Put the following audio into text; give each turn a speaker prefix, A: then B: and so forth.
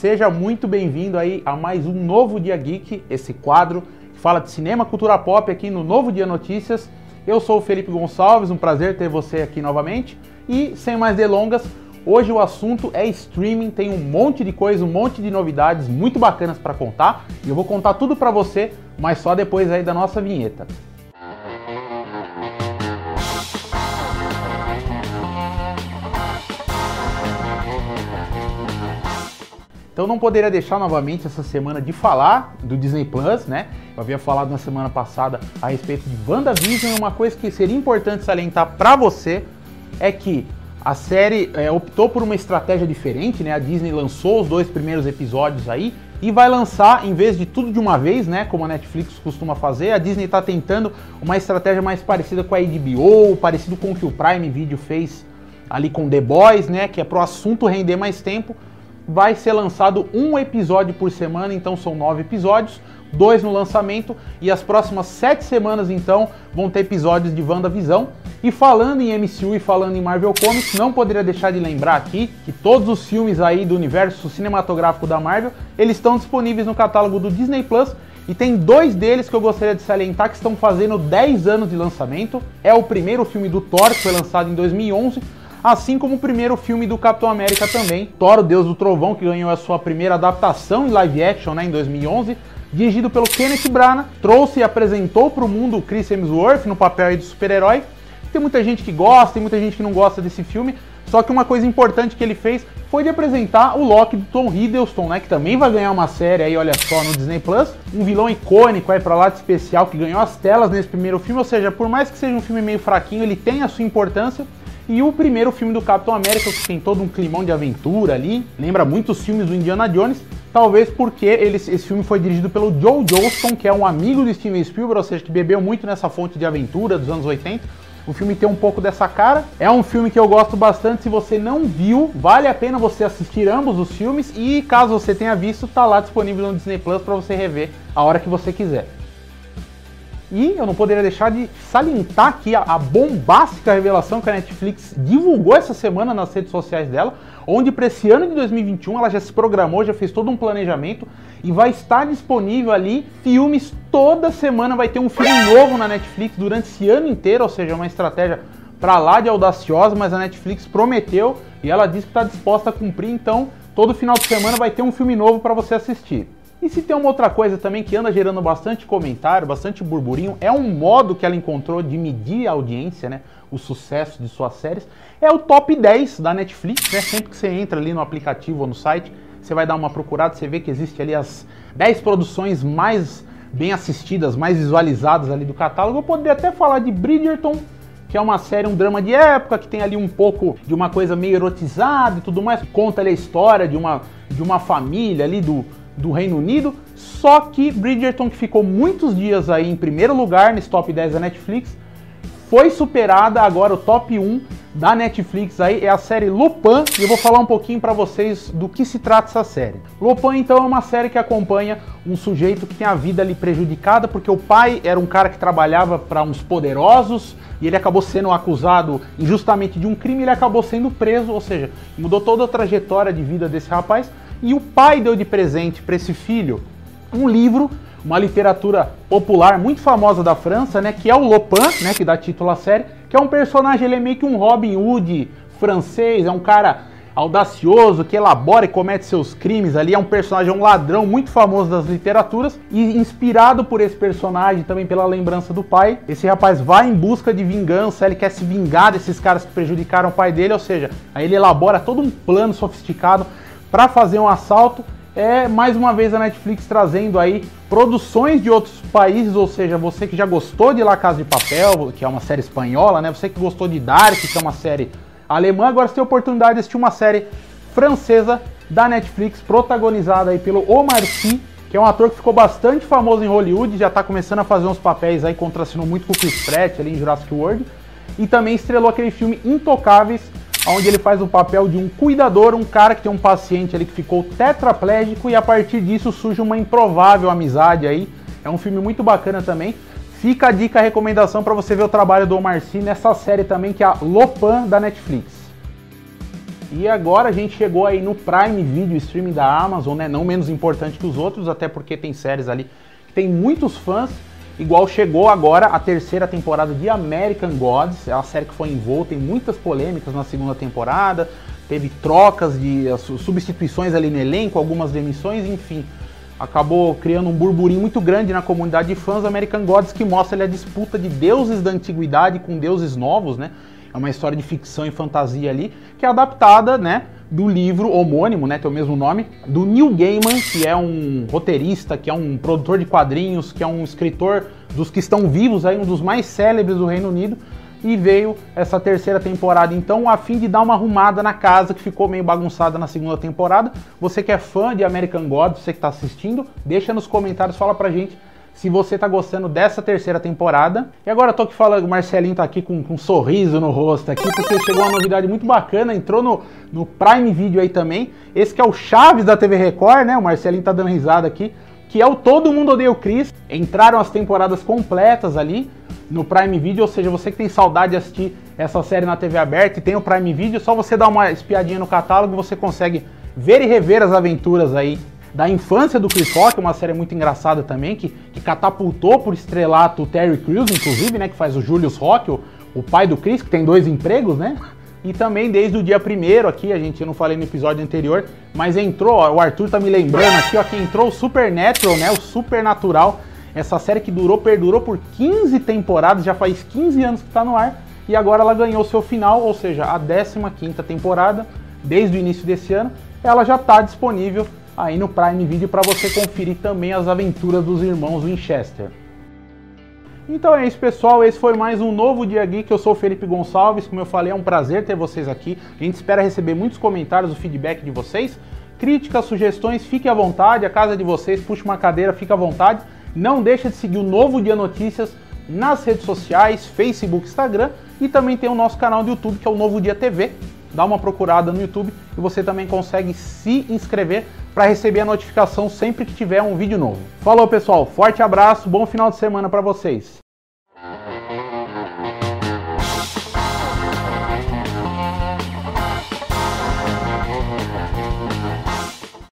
A: Seja muito bem-vindo aí a mais um Novo Dia Geek, esse quadro que fala de cinema, cultura pop aqui no Novo Dia Notícias. Eu sou o Felipe Gonçalves, um prazer ter você aqui novamente. E sem mais delongas, hoje o assunto é streaming, tem um monte de coisa, um monte de novidades muito bacanas para contar. E eu vou contar tudo para você, mas só depois aí da nossa vinheta. Então não poderia deixar novamente essa semana de falar do Disney Plus, né? Eu havia falado na semana passada a respeito de WandaVision, uma coisa que seria importante salientar para você é que a série é, optou por uma estratégia diferente, né? A Disney lançou os dois primeiros episódios aí e vai lançar, em vez de tudo de uma vez, né? Como a Netflix costuma fazer, a Disney está tentando uma estratégia mais parecida com a HBO, parecido com o que o Prime Video fez ali com The Boys, né? Que é pro assunto render mais tempo vai ser lançado um episódio por semana, então são nove episódios, dois no lançamento, e as próximas sete semanas então vão ter episódios de WandaVisão. E falando em MCU e falando em Marvel Comics, não poderia deixar de lembrar aqui que todos os filmes aí do universo cinematográfico da Marvel, eles estão disponíveis no catálogo do Disney Plus. E tem dois deles que eu gostaria de salientar que estão fazendo 10 anos de lançamento. É o primeiro filme do Thor, que foi lançado em 2011, assim como o primeiro filme do Capitão América também, Thor, o Deus do Trovão, que ganhou a sua primeira adaptação em live action né, em 2011, dirigido pelo Kenneth Branagh, trouxe e apresentou para o mundo Chris Hemsworth no papel de super-herói. Tem muita gente que gosta, tem muita gente que não gosta desse filme, só que uma coisa importante que ele fez foi de apresentar o Loki do Tom Hiddleston, né, que também vai ganhar uma série aí, olha só, no Disney Plus, um vilão icônico aí para lá de especial que ganhou as telas nesse primeiro filme, ou seja, por mais que seja um filme meio fraquinho, ele tem a sua importância e o primeiro filme do Capitão América, que tem todo um climão de aventura ali, lembra muito os filmes do Indiana Jones, talvez porque ele, esse filme foi dirigido pelo Joe Johnston, que é um amigo do Steven Spielberg, ou seja, que bebeu muito nessa fonte de aventura dos anos 80. O filme tem um pouco dessa cara. É um filme que eu gosto bastante. Se você não viu, vale a pena você assistir ambos os filmes. E caso você tenha visto, tá lá disponível no Disney Plus para você rever a hora que você quiser. E eu não poderia deixar de salientar aqui a, bombástica revelação que a Netflix divulgou essa semana nas redes sociais dela, onde para esse ano de 2021 ela já se programou, já fez todo um planejamento e vai estar disponível ali filmes toda semana vai ter um filme novo na Netflix durante esse ano inteiro, ou seja, uma estratégia para lá de audaciosa, mas a Netflix prometeu e ela disse que está disposta a cumprir, então todo final de semana vai ter um filme novo para você assistir. E se tem uma outra coisa também que anda gerando bastante comentário, bastante burburinho, é um modo que ela encontrou de medir a audiência, né? O sucesso de suas séries, é o top 10 da Netflix, né? Sempre que você entra ali no aplicativo ou no site, você vai dar uma procurada, você vê que existe ali as 10 produções mais bem assistidas, mais visualizadas ali do catálogo. Eu poderia até falar de Bridgerton, que é uma série, um drama de época, que tem ali um pouco de uma coisa meio erotizada e tudo mais. Conta ali a história de uma, de uma família ali do, do Reino Unido, só que Bridgerton, que ficou muitos dias aí em primeiro lugar nesse top 10 da Netflix, foi superada agora o top 1 da Netflix aí é a série Lupin e eu vou falar um pouquinho para vocês do que se trata essa série. Lupin então é uma série que acompanha um sujeito que tem a vida ali prejudicada porque o pai era um cara que trabalhava para uns poderosos e ele acabou sendo acusado injustamente de um crime, e ele acabou sendo preso, ou seja, mudou toda a trajetória de vida desse rapaz e o pai deu de presente para esse filho um livro, uma literatura popular muito famosa da França, né, que é o Lopin, né, que dá título à série, que é um personagem, ele é meio que um Robin Hood francês, é um cara audacioso, que elabora e comete seus crimes ali, é um personagem, é um ladrão muito famoso das literaturas e inspirado por esse personagem, também pela lembrança do pai, esse rapaz vai em busca de vingança, ele quer se vingar desses caras que prejudicaram o pai dele, ou seja, aí ele elabora todo um plano sofisticado para fazer um assalto. É mais uma vez a Netflix trazendo aí produções de outros países, ou seja, você que já gostou de La Casa de Papel, que é uma série espanhola, né? Você que gostou de Dark, que é uma série alemã, agora você tem a oportunidade de assistir uma série francesa da Netflix, protagonizada aí pelo Omar Sy, que é um ator que ficou bastante famoso em Hollywood, já está começando a fazer uns papéis aí, contracenou muito com o Chris Pratt ali em Jurassic World, e também estrelou aquele filme Intocáveis, onde ele faz o papel de um cuidador, um cara que tem um paciente ali que ficou tetraplégico e a partir disso surge uma improvável amizade aí. É um filme muito bacana também. Fica a dica, a recomendação para você ver o trabalho do Omar Sy nessa série também que é a Lopan da Netflix. E agora a gente chegou aí no Prime Video streaming da Amazon, né? Não menos importante que os outros, até porque tem séries ali que tem muitos fãs. Igual chegou agora a terceira temporada de American Gods, é uma série que foi envolta em muitas polêmicas na segunda temporada, teve trocas de substituições ali no elenco, algumas demissões, enfim. Acabou criando um burburinho muito grande na comunidade de fãs American Gods que mostra ali, a disputa de deuses da antiguidade com deuses novos, né? É uma história de ficção e fantasia ali, que é adaptada, né, do livro homônimo, né, tem o mesmo nome, do Neil Gaiman, que é um roteirista, que é um produtor de quadrinhos, que é um escritor dos que estão vivos aí, um dos mais célebres do Reino Unido, e veio essa terceira temporada então a fim de dar uma arrumada na casa que ficou meio bagunçada na segunda temporada. Você que é fã de American Gods, você que está assistindo, deixa nos comentários, fala pra gente se você tá gostando dessa terceira temporada. E agora tô aqui falando, o Marcelinho tá aqui com, com um sorriso no rosto aqui, porque chegou uma novidade muito bacana, entrou no, no Prime Video aí também. Esse que é o Chaves da TV Record, né? O Marcelinho tá dando risada aqui. Que é o Todo Mundo Odeia o Chris. Entraram as temporadas completas ali no Prime Video, ou seja, você que tem saudade de assistir essa série na TV aberta e tem o Prime Video, só você dar uma espiadinha no catálogo, você consegue ver e rever as aventuras aí da infância do Chris Rock, uma série muito engraçada também, que, que catapultou por estrelato o Terry Crews, inclusive, né, que faz o Julius Rock, o, o pai do Chris, que tem dois empregos, né? E também desde o dia primeiro aqui, a gente não falei no episódio anterior, mas entrou, ó, o Arthur tá me lembrando aqui, ó, que entrou o Supernatural, né, o Supernatural, essa série que durou, perdurou por 15 temporadas, já faz 15 anos que tá no ar, e agora ela ganhou seu final, ou seja, a 15ª temporada, desde o início desse ano, ela já está disponível aí no Prime Video para você conferir também as aventuras dos irmãos Winchester. Então é isso, pessoal. Esse foi mais um novo Dia Geek. Eu sou o Felipe Gonçalves. Como eu falei, é um prazer ter vocês aqui. A gente espera receber muitos comentários, o feedback de vocês. Críticas, sugestões, fique à vontade. A casa de vocês, puxe uma cadeira, fique à vontade. Não deixa de seguir o Novo Dia Notícias nas redes sociais, Facebook, Instagram. E também tem o nosso canal do YouTube, que é o Novo Dia TV dá uma procurada no YouTube e você também consegue se inscrever para receber a notificação sempre que tiver um vídeo novo. Falou pessoal, forte abraço, bom final de semana para vocês.